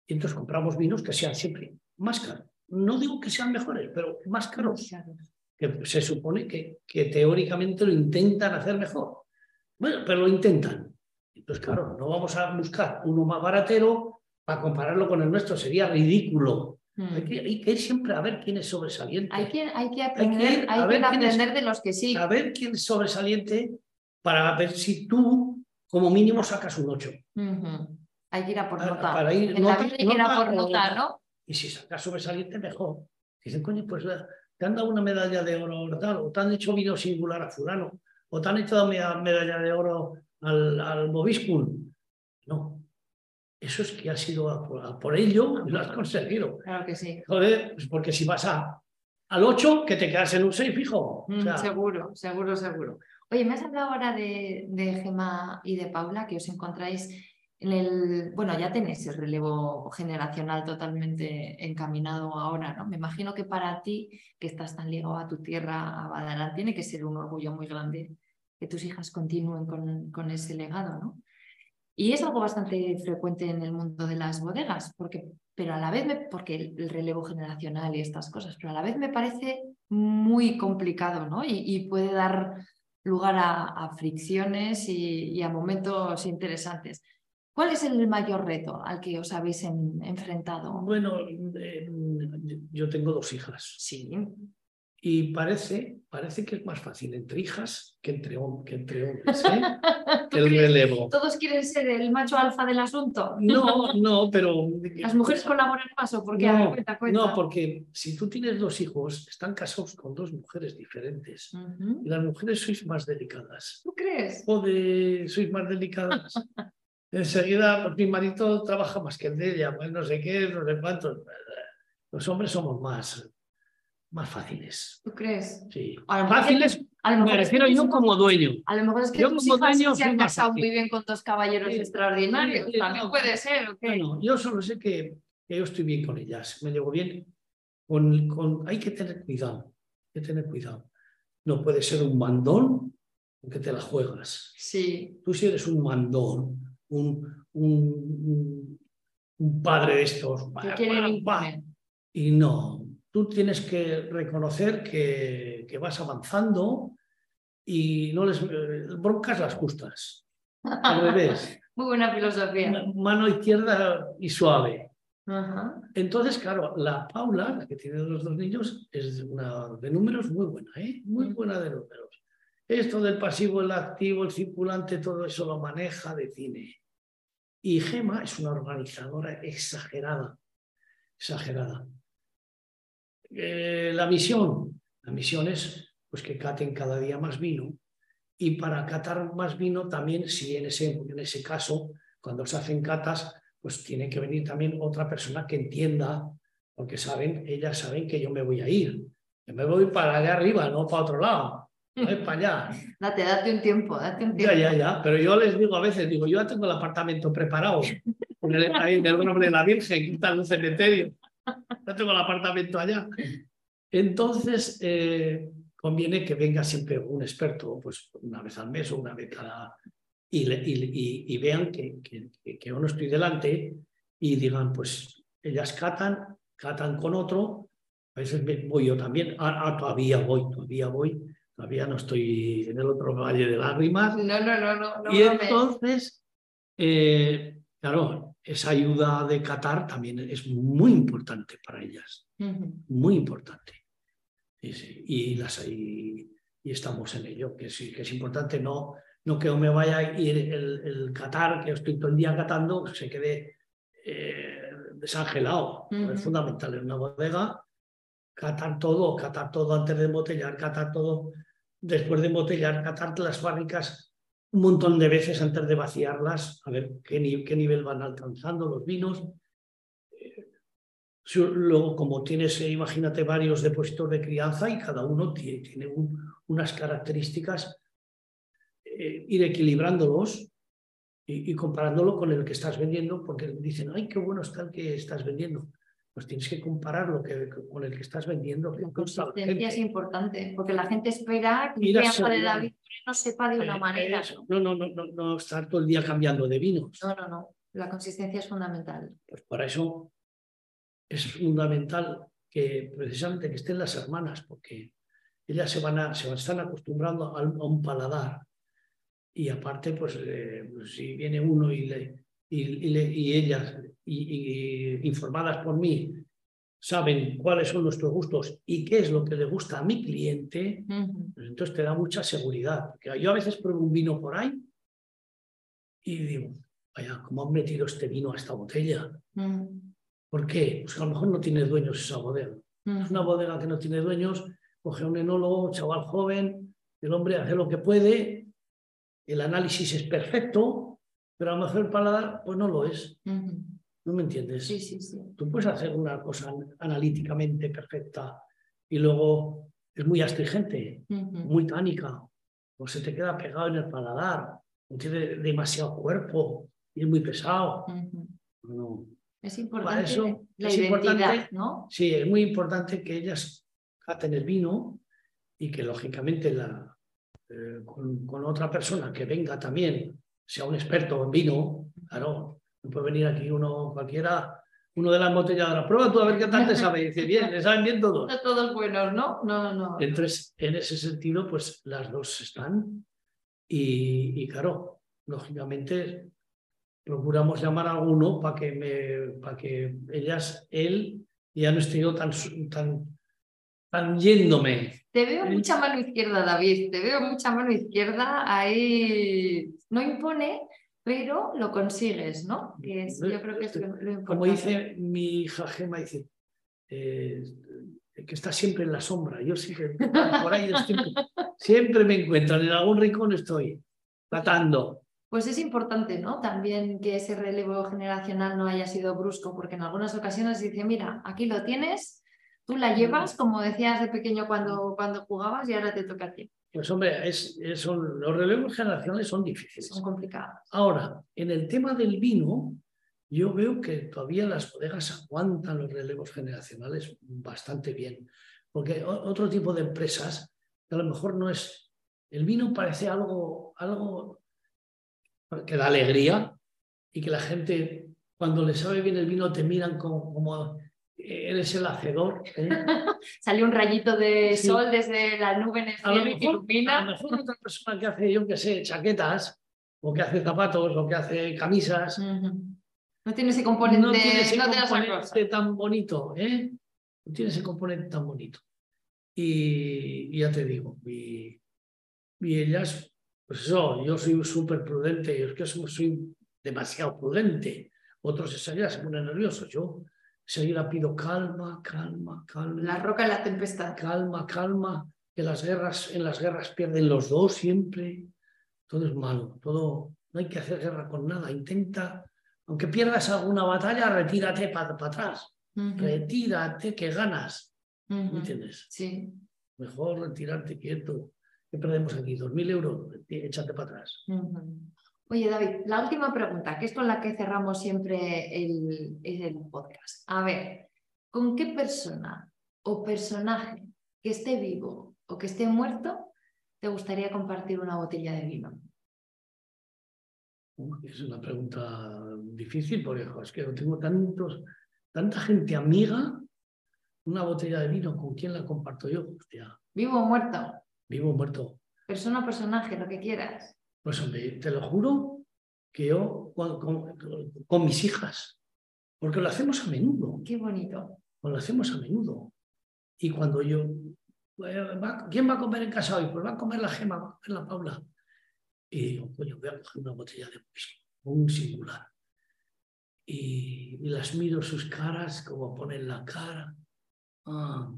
Y entonces compramos vinos que sean siempre más caros no digo que sean mejores, pero más caros, que se supone que, que teóricamente lo intentan hacer mejor. Bueno, pero lo intentan. Entonces, claro, no vamos a buscar uno más baratero para compararlo con el nuestro, sería ridículo. Hay, que, hay, que, ir siempre a ver quién es sobresaliente. Hay que, hay que aprender, hay que, aprender de los que sí. A ver quién es sobresaliente para ver si tú, como mínimo, sacas un 8. Hay que ir a por nota. Para, ir, en hay que ir a por nota, ¿no? Y si sacas sobresaliente, mejor. Dicen, coño, pues te han dado una medalla de oro o tal, o te han hecho vino singular a fulano, o te han hecho medalla de oro al, al No. Eso es que has sido por, ello y <laughs> lo has conseguido. Claro que sí. Joder, pues porque si vas a, al 8, que te quedas en un 6 fijo. Mm, seguro, seguro, seguro. Oye, me has hablado ahora de, de Gema y de Paula, que os encontráis en el, bueno, ya tenéis el relevo generacional totalmente encaminado ahora, ¿no? Me imagino que para ti, que estás tan ligado a tu tierra, a Badarán, tiene que ser un orgullo muy grande que tus hijas continúen con, con ese legado, ¿no? Y es algo bastante frecuente en el mundo de las bodegas, porque, pero a la vez, me, porque el, relevo generacional y estas cosas, pero a la vez me parece muy complicado, ¿no? Y, puede dar lugar a, fricciones y, a momentos interesantes. ¿Cuál es el mayor reto al que os habéis enfrentado? Bueno, eh, yo tengo dos hijas. Sí. Y parece, parece que es más fácil entre hijas que entre, que entre hombres, ¿eh? <laughs> el relevo. ¿Todos quieren ser el macho alfa del asunto? No, <laughs> no, pero... ¿Las mujeres colaboran más o porque no, cuenta, cuenta? No, porque si tú tienes dos hijos, están casados con dos mujeres diferentes. Y las mujeres sois más delicadas. ¿Tú crees? Joder, sois más delicadas. <laughs> Enseguida, pues, mi marido trabaja más que el de ella, pues no sé qué, no sé cuántos. Los hombres somos más más fáciles. ¿Tú crees? Sí. fáciles, a lo me refiero yo como dueño. A lo mejor es que yo tus como dueño se han casado muy bien con dos caballeros extraordinarios. También puede ser. Bueno, yo solo sé que, yo estoy bien con ellas, me llevo bien. Con, con, hay que tener cuidado, hay que tener cuidado. No puede ser un mandón aunque te la juegas. Sí. Tú si eres un mandón, un, un, un padre de estos, y no, tú tienes que reconocer que, vas avanzando y no les eh, broncas las justas. Al revés. <laughs> Muy buena filosofía. Mano izquierda y suave. Entonces, claro, la Paula, la que tiene los dos niños, es una de números muy buena, ¿eh? muy buena de números. Esto del pasivo, el activo, el circulante, todo eso lo maneja de cine. Y Gema es una organizadora exagerada, exagerada. Eh, la misión, la misión es pues, que caten cada día más vino y para catar más vino también, si en ese, en ese caso, cuando se hacen catas, pues tiene que venir también otra persona que entienda, porque saben, ellas saben que yo me voy a ir. Yo me voy para allá arriba, no para otro lado. No es para allá. <laughs> Date, date un tiempo, date un tiempo. Ya, ya, ya. Pero yo les digo a veces, digo, yo ya tengo el apartamento preparado. Ahí en el nombre de la Virgen, quita el cementerio <laughs> no tengo el apartamento allá. Entonces, eh, conviene que venga siempre un experto, pues una vez al mes o una vez cada... Y, y, vean que, que, que, yo no estoy delante y digan, pues ellas catan, catan con otro, a veces voy yo también, ah, ah, todavía voy, todavía voy, todavía no estoy en el otro valle de lágrimas. No, no, no, no. y entonces, eh, claro, esa ayuda de Qatar también es muy importante para ellas, muy importante. Y, las, y, estamos en ello, que sí, que es importante. No, no que me vaya a ir el, el Qatar, que estoy todo el día catando, se quede eh, desangelado. Es fundamental en una bodega catar todo, catar todo antes de embotellar, catar todo después de embotellar, catar las fábricas un montón de veces antes de vaciarlas, a ver qué, nivel van alcanzando los vinos. Eh, luego, como tienes, eh, imagínate, varios depósitos de crianza y cada uno tiene, tiene unas características, eh, ir equilibrándolos y, y, comparándolo con el que estás vendiendo, porque dicen, ay, qué bueno está el que estás vendiendo pues tienes que comparar lo que, con el que estás vendiendo. La consistencia es importante, porque la gente espera que el de David no sepa de una manera. ¿no? No, no, no, no, estar todo el día cambiando de vinos. No, no, no. La consistencia es fundamental. Pues para eso es fundamental que precisamente que estén las hermanas, porque ellas se van a, se están acostumbrando a, un paladar. Y aparte, pues, eh, pues si viene uno y le, y, ellas, y, informadas por mí, saben cuáles son nuestros gustos y qué es lo que le gusta a mi cliente, pues entonces te da mucha seguridad. Porque yo a veces pruebo un vino por ahí y digo, vaya, ¿cómo han metido este vino a esta botella? ¿Por qué? Pues a lo mejor no tiene dueños esa bodega. Es una bodega que no tiene dueños, coge un enólogo, chaval joven, el hombre hace lo que puede, el análisis es perfecto, pero a lo mejor el paladar pues no lo es. ¿No me entiendes? Sí, sí, sí. Tú puedes hacer una cosa analíticamente perfecta y luego es muy astringente, muy tánica, o se te queda pegado en el paladar, no tiene demasiado cuerpo, y es muy pesado. No. Es importante eso la es identidad, importante. ¿no? Sí, es muy importante que ellas caten el vino y que lógicamente la, eh, con, con otra persona que venga también, sea un experto en vino, claro, no puede venir aquí uno cualquiera, uno de las embotelladoras, prueba tú a ver qué tal te sabe, y dice, bien, le saben bien todos. No todos buenos, ¿no? No, no. Entonces, en ese sentido, pues las dos están y, y claro, lógicamente procuramos llamar a alguno para que me, para que ellas, él, ya no esté yo tan, tan, tan yéndome. Te veo Sí. mucha mano izquierda, David. Te veo mucha mano izquierda. Ahí no impone, pero lo consigues, ¿no? Que es- yo creo que es lo, lo importante. Como dice mi hija Gema, dice eh, que está siempre en la sombra. Yo siempre, por ahí siempre, siempre me encuentran, en algún rincón estoy, tratando. Pues es importante, ¿no? También que ese relevo generacional no haya sido brusco, porque en algunas ocasiones dice, mira, aquí lo tienes, tú la llevas, como decías de pequeño cuando, cuando jugabas, y ahora te toca a ti. Pues hombre, es, es- son, los relevos generacionales son difíciles. Son complicados. Ahora, en el tema del vino, yo veo que todavía las bodegas aguantan los relevos generacionales bastante bien, porque otro tipo de empresas, que a lo mejor no es, el vino parece algo, algo que da alegría y que la gente, cuando le sabe bien el vino, te miran como, como eres el hacedor. ¿eh? <laughs> Salió un rayito de Sí. sol desde la nube en el A cielo y a lo mejor otra persona que hace, yo que sé, chaquetas, o que hace zapatos, o que hace camisas. No tiene ese componente, no tiene ese no componente tan bonito, ¿eh? No tiene ese componente tan bonito. Y, y ya te digo, y, y ellas, pues eso, yo soy súper prudente, yo es que soy, soy demasiado prudente. Otros enseguida se ponen nerviosos, yo enseguida pido calma, calma, calma. La roca en la tempestad. calma, calma, que las guerras, en las guerras pierden los dos siempre. Todo es malo, todo, no hay que hacer guerra con nada. Intenta, aunque pierdas alguna batalla, retírate para atrás. Ujú. Retírate que ganas. ¿Me Ujú. entiendes? Sí. Mejor retirarte quieto. ¿Qué perdemos aquí? ¿Dos mil euros? Échate para atrás. Ujú. Oye, David, la última pregunta, que es con la que cerramos siempre el, el podcast. A ver, ¿con qué persona o personaje que esté vivo o que esté muerto te gustaría compartir una botella de vino? Es una pregunta difícil porque es que tengo tantos, tanta gente amiga. Una botella de vino, ¿con quién la comparto yo? Hostia, ¿Vivo o muerto? vivo o muerto. Persona o personaje, lo que quieras. Pues hombre, te lo juro que yo con, con- con mis hijas, porque lo hacemos a menudo, Qué bonito. lo hacemos a menudo. Y cuando yo, ¿quién va a comer en casa hoy? Pues va a comer la Gema, va a comer la Paula. Y digo, coño, voy a coger una botella de whisky, un singular. Y, y las miro sus caras, como ponen la cara. Ah,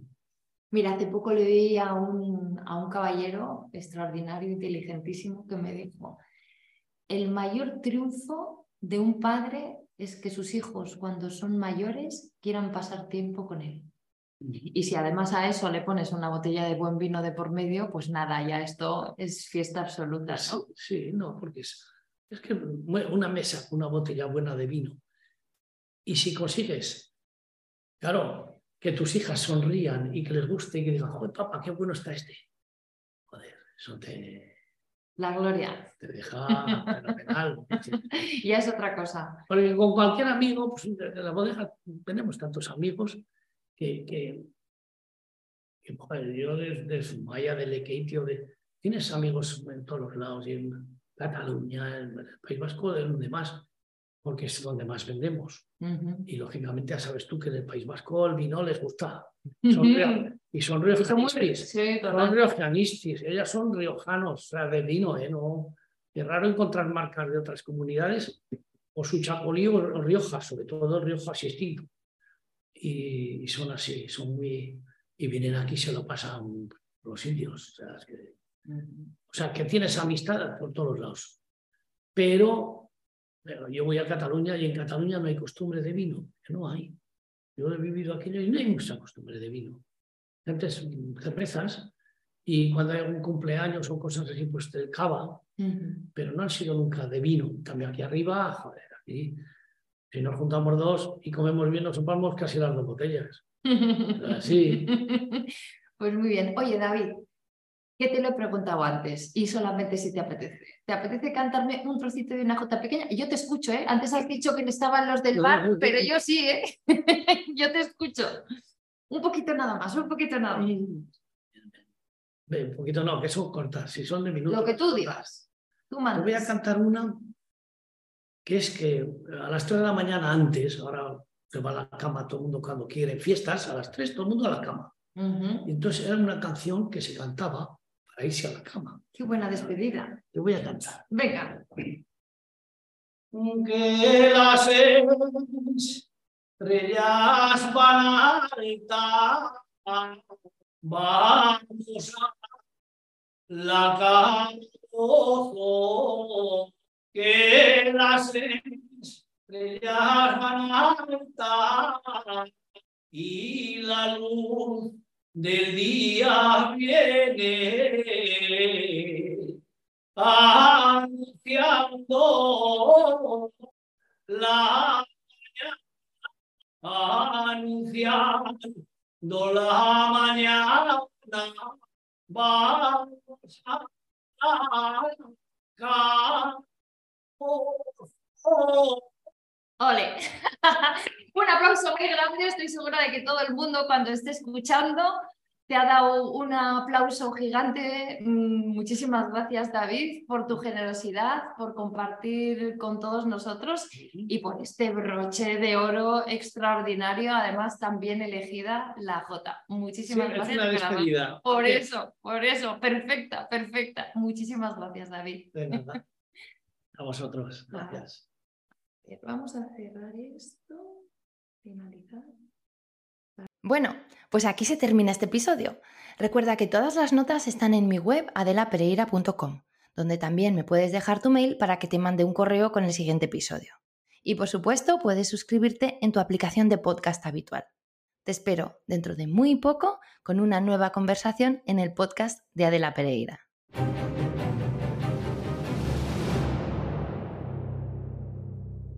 Mira, hace poco le vi a un, a un caballero extraordinario, inteligentísimo, que me dijo, el mayor triunfo de un padre es que sus hijos cuando son mayores quieran pasar tiempo con él. Y si además a eso le pones una botella de buen vino de por medio, pues nada, ya esto es fiesta absoluta, Sí, ¿no? sí, no, porque es, es que una mesa una botella buena de vino. Y si consigues, claro, que tus hijas sonrían y que les guste y que digan, joder, papá, qué bueno está este. Joder, eso te, La gloria. te deja fenomenal. <laughs> Ya es otra cosa. Porque con cualquier amigo, pues en la bodega tenemos tantos amigos que, que, que, joder, yo desde Sumaya, de Lequeitio, de, tienes amigos en todos los lados, y en Cataluña, en el País Vasco, de donde más, porque es donde más vendemos. Ujú. Y lógicamente ya sabes tú que en el País Vasco el vino les gusta. Son y son Y son riojanistis. sí, Son total. riojanistis. Ellas son riojanos, o sea, de vino, ¿eh? No, es raro encontrar marcas de otras comunidades, o su chacolí o o Rioja, sobre todo Rioja distinto. Y, y son así, son muy. Y vienen aquí y se lo pasan los indios. O sea, es que, Ujú. o sea, que tienes amistad por todos lados. Pero, pero yo voy a Cataluña y en Cataluña no hay costumbre de vino, que no hay. Yo he vivido aquí y no hay mucha costumbre de vino. Antes cervezas y cuando hay algún cumpleaños o cosas así, pues el cava. pero no han sido nunca de vino. Cambio, aquí arriba, joder, aquí, si nos juntamos dos y comemos bien, nos chupamos casi las dos botellas. <laughs> Así. Pues muy bien. Oye, David, ¿qué te lo he preguntado antes? Y solamente si te apetece. ¿Te apetece cantarme un trocito de una jota pequeña? Y yo te escucho, ¿eh? Antes has dicho que no estaban los del bar, pero yo sí, ¿eh? <laughs> yo te escucho. Un poquito nada más, un poquito nada más. un poquito no, que son cortas, si son de minutos. Lo que tú digas. Tú Te voy a cantar una que es que a las 3 de la mañana antes, ahora se va a la cama todo el mundo cuando quiere, fiestas, a las 3 todo el mundo a la cama. Y entonces era una canción que se cantaba para irse a la cama. Qué buena despedida. Te voy a cantar. Venga. Que las estrellas van a gritar, vamos a la cama, que las estrellas van a gritar y la luz del día viene anunciando la mañana, anunciando la mañana, vamos a Ole. <laughs> Un aplauso muy grande. Estoy segura de que todo el mundo cuando esté escuchando te ha dado un aplauso gigante. Mm, muchísimas gracias, David, por tu generosidad, por compartir con todos nosotros y por este broche de oro extraordinario, además también elegida la J. Muchísimas gracias. Por eso, por eso, perfecta, perfecta. Muchísimas gracias, David. De nada. <laughs> A vosotros. Gracias. Vamos a cerrar esto. Finalizar. Bueno, pues aquí se termina este episodio. Recuerda que todas las notas están en mi web adelapereira.com, donde también me puedes dejar tu mail para que te mande un correo con el siguiente episodio. Y por supuesto, puedes suscribirte en tu aplicación de podcast habitual. Te espero dentro de muy poco con una nueva conversación en el podcast de Adela Pereira.